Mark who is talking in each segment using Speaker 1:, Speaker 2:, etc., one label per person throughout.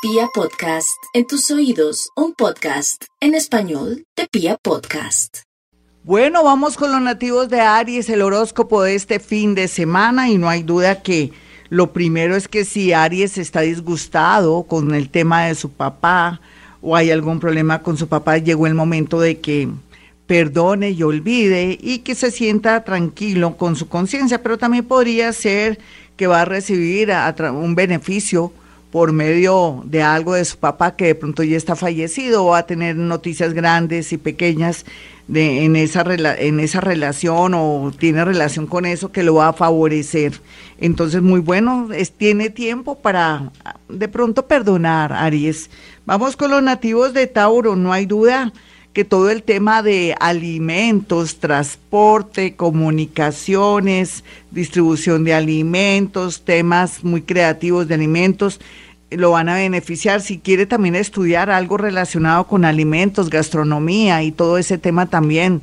Speaker 1: Pia Podcast, en tus oídos, un podcast en español de Pia Podcast.
Speaker 2: Bueno, vamos con los nativos de Aries, el horóscopo de este fin de semana y no hay duda que lo primero es que si Aries está disgustado con el tema de su papá o hay algún problema con su papá, llegó el momento de que perdone y olvide y que se sienta tranquilo con su conciencia, pero también podría ser que va a recibir un beneficio por medio de algo de su papá que de pronto ya está fallecido va a tener noticias grandes y pequeñas de, en, esa en esa relación o tiene relación con eso que lo va a favorecer. Entonces, muy bueno, es, tiene tiempo para de pronto perdonar, Aries. Vamos con los nativos de Tauro, no hay duda que todo el tema de alimentos, transporte, comunicaciones, distribución de alimentos, temas muy creativos de alimentos, lo van a beneficiar. Si quiere también estudiar algo relacionado con alimentos, gastronomía y todo ese tema también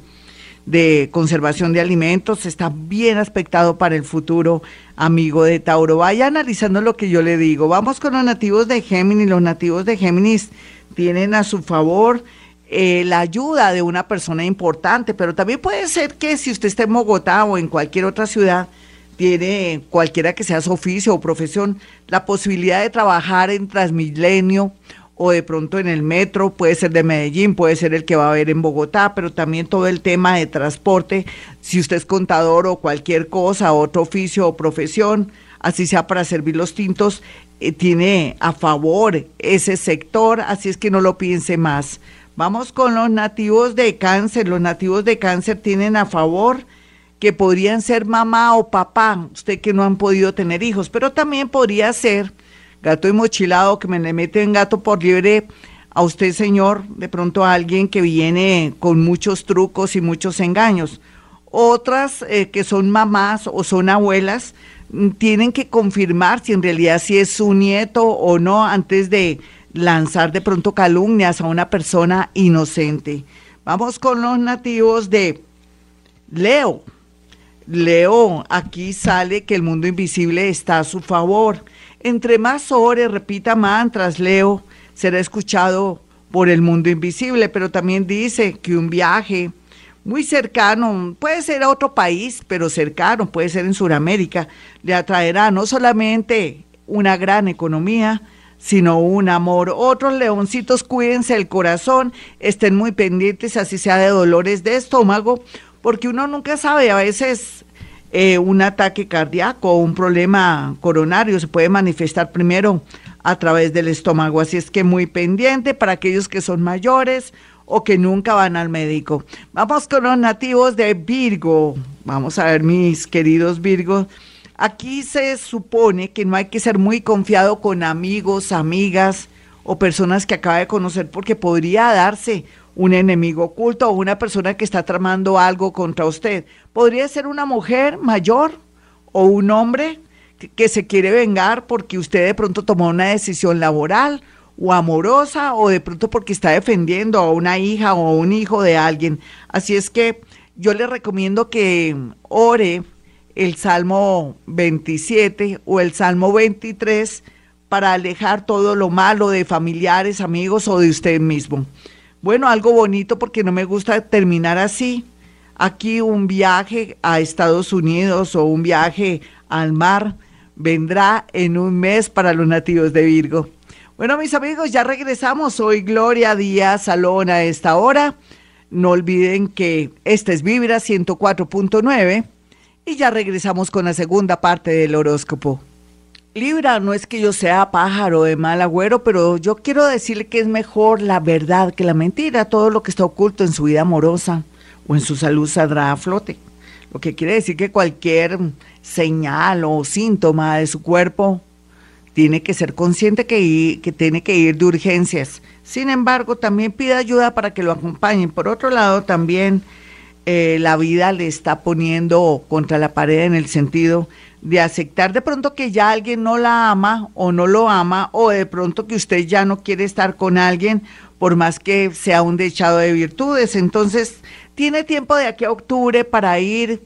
Speaker 2: de conservación de alimentos, está bien aspectado para el futuro, amigo de Tauro. Vaya analizando lo que yo le digo. Vamos con los nativos de Géminis. Los nativos de Géminis tienen a su favor eh, la ayuda de una persona importante, pero también puede ser que si usted está en Bogotá o en cualquier otra ciudad, tiene cualquiera que sea su oficio o profesión, la posibilidad de trabajar en Transmilenio o de pronto en el metro, puede ser de Medellín, puede ser el que va a haber en Bogotá, pero también todo el tema de transporte, si usted es contador o cualquier cosa, otro oficio o profesión, así sea para servir los tintos, eh, tiene a favor ese sector, así es que no lo piense más. Vamos con los nativos de cáncer. Los nativos de cáncer tienen a favor que podrían ser mamá o papá, usted que no han podido tener hijos, pero también podría ser gato y mochilado que me le meten gato por libre a usted, señor, de pronto a alguien que viene con muchos trucos y muchos engaños. Otras eh, que son mamás o son abuelas mm, tienen que confirmar si en realidad si es su nieto o no antes de lanzar de pronto calumnias a una persona inocente. Vamos con los nativos de Leo. Leo, aquí sale que el mundo invisible está a su favor. Entre más ore, repita mantras, Leo, será escuchado por el mundo invisible, pero también dice que un viaje muy cercano, puede ser a otro país, pero cercano, puede ser en Sudamérica, le atraerá no solamente una gran economía, sino un amor. Otros leoncitos, cuídense el corazón, estén muy pendientes, así sea de dolores de estómago, porque uno nunca sabe, a veces eh, un ataque cardíaco o un problema coronario se puede manifestar primero a través del estómago, así es que muy pendiente para aquellos que son mayores o que nunca van al médico. Vamos con los nativos de Virgo. Vamos a ver, mis queridos Virgos Aquí se supone que no hay que ser muy confiado con amigos, amigas o personas que acaba de conocer porque podría darse un enemigo oculto o una persona que está tramando algo contra usted. Podría ser una mujer mayor o un hombre que, se quiere vengar porque usted de pronto tomó una decisión laboral o amorosa o de pronto porque está defendiendo a una hija o un hijo de alguien. Así es que yo le recomiendo que ore el Salmo 27 o el Salmo 23 para alejar todo lo malo de familiares, amigos o de usted mismo. Bueno, algo bonito porque no me gusta terminar así. Aquí un viaje a Estados Unidos o un viaje al mar vendrá en un mes para los nativos de Virgo. Bueno, mis amigos, ya regresamos. Hoy Gloria Díaz Salón a esta hora. No olviden que esta es Vibra 104.9 y ya regresamos con la segunda parte del horóscopo. Libra, no es que yo sea pájaro de mal agüero, pero yo quiero decirle que es mejor la verdad que la mentira. Todo lo que está oculto en su vida amorosa o en su salud saldrá a flote. Lo que quiere decir que cualquier señal o síntoma de su cuerpo tiene que ser consciente que, que tiene que ir de urgencias. Sin embargo, también pide ayuda para que lo acompañen. Por otro lado, también eh, la vida le está poniendo contra la pared en el sentido de aceptar de pronto que ya alguien no la ama o no lo ama o de pronto que usted ya no quiere estar con alguien por más que sea un dechado de virtudes. Entonces, tiene tiempo de aquí a octubre para ir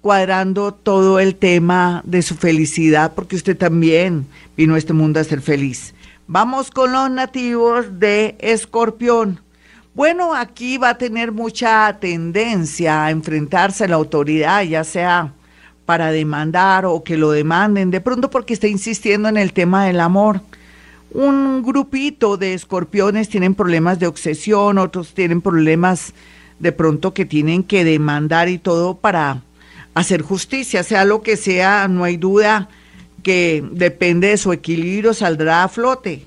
Speaker 2: cuadrando todo el tema de su felicidad porque usted también vino a este mundo a ser feliz. Vamos con los nativos de Escorpión. Bueno, aquí va a tener mucha tendencia a enfrentarse a la autoridad, ya sea para demandar o que lo demanden, de pronto porque está insistiendo en el tema del amor. Un grupito de escorpiones tienen problemas de obsesión, otros tienen problemas de pronto que tienen que demandar y todo para hacer justicia, sea lo que sea, no hay duda que depende de su equilibrio, saldrá a flote.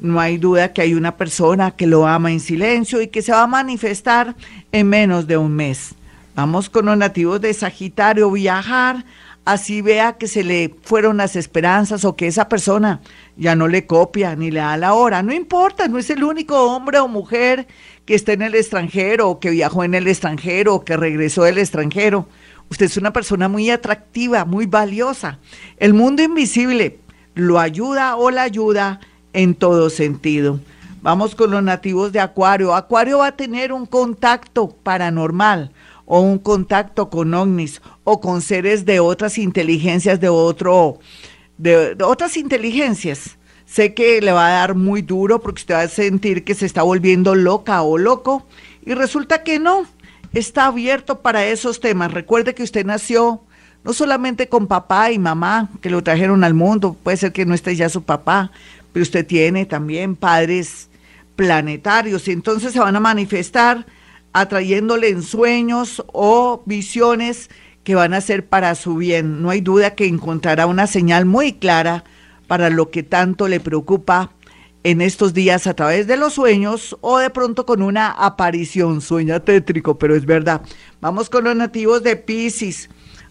Speaker 2: No hay duda que hay una persona que lo ama en silencio y que se va a manifestar en menos de un mes. Vamos con los nativos de Sagitario, viajar, así vea que se le fueron las esperanzas o que esa persona ya no le copia ni le da la hora. No importa, no es el único hombre o mujer que está en el extranjero o que viajó en el extranjero o que regresó del extranjero. Usted es una persona muy atractiva, muy valiosa. El mundo invisible lo ayuda o la ayuda en todo sentido. Vamos con los nativos de Acuario. Acuario va a tener un contacto paranormal o un contacto con ovnis o con seres de otras inteligencias de otro de, otras inteligencias. Sé que le va a dar muy duro porque usted va a sentir que se está volviendo loca o loco y resulta que no, está abierto para esos temas. Recuerde que usted nació no solamente con papá y mamá que lo trajeron al mundo, puede ser que no esté ya su papá, pero usted tiene también padres planetarios y entonces se van a manifestar atrayéndole en sueños o visiones que van a ser para su bien. No hay duda que encontrará una señal muy clara para lo que tanto le preocupa en estos días a través de los sueños o de pronto con una aparición. Sueña tétrico, pero es verdad. Vamos con los nativos de Pisces.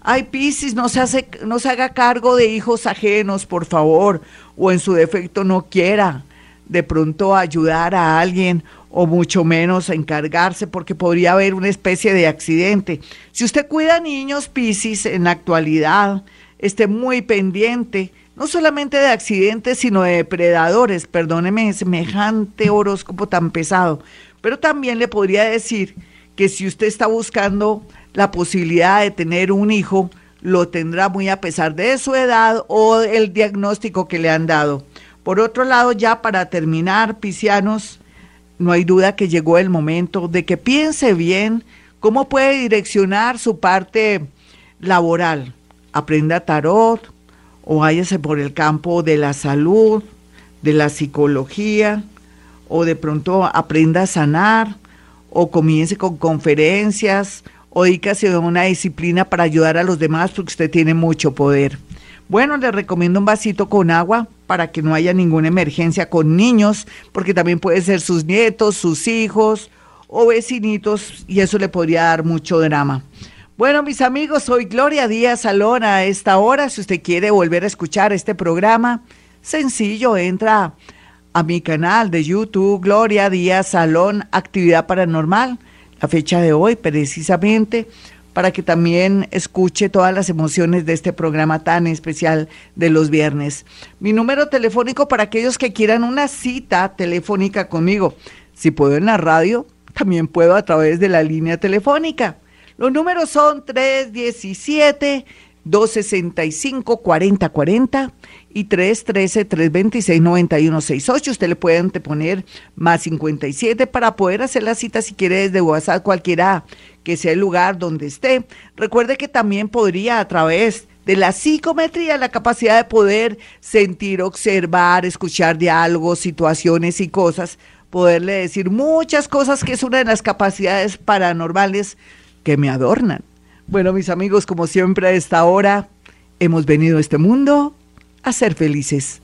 Speaker 2: Ay, Pisces, no se, no se haga cargo de hijos ajenos, por favor, o en su defecto no quiera de pronto ayudar a alguien o mucho menos encargarse porque podría haber una especie de accidente. Si usted cuida niños Piscis en la actualidad, esté muy pendiente, no solamente de accidentes, sino de depredadores, perdóneme semejante horóscopo tan pesado, pero también le podría decir que si usted está buscando la posibilidad de tener un hijo, lo tendrá muy a pesar de su edad o el diagnóstico que le han dado. Por otro lado, ya para terminar, Piscianos, no hay duda que llegó el momento de que piense bien cómo puede direccionar su parte laboral. Aprenda tarot o váyase por el campo de la salud, de la psicología, o de pronto aprenda a sanar, o comience con conferencias, o dígase a una disciplina para ayudar a los demás porque usted tiene mucho poder. Bueno, le recomiendo un vasito con agua para que no haya ninguna emergencia con niños, porque también puede ser sus nietos, sus hijos o vecinitos y eso le podría dar mucho drama. Bueno, mis amigos, soy Gloria Díaz Salón a esta hora. Si usted quiere volver a escuchar este programa, sencillo, entra a mi canal de YouTube, Gloria Díaz Salón, Actividad Paranormal. La fecha de hoy, precisamente, para que también escuche todas las emociones de este programa tan especial de los viernes. Mi número telefónico para aquellos que quieran una cita telefónica conmigo. Si puedo en la radio, también puedo a través de la línea telefónica. Los números son 317 265-4040 y 313-326-9168. Usted le puede poner más 57 para poder hacer la cita si quiere desde WhatsApp, cualquiera que sea el lugar donde esté. Recuerde que también podría a través de la psicometría, la capacidad de poder sentir, observar, escuchar diálogos, situaciones y cosas, poderle decir muchas cosas que es una de las capacidades paranormales que me adornan. Bueno, mis amigos, como siempre a esta hora, hemos venido a este mundo a ser felices.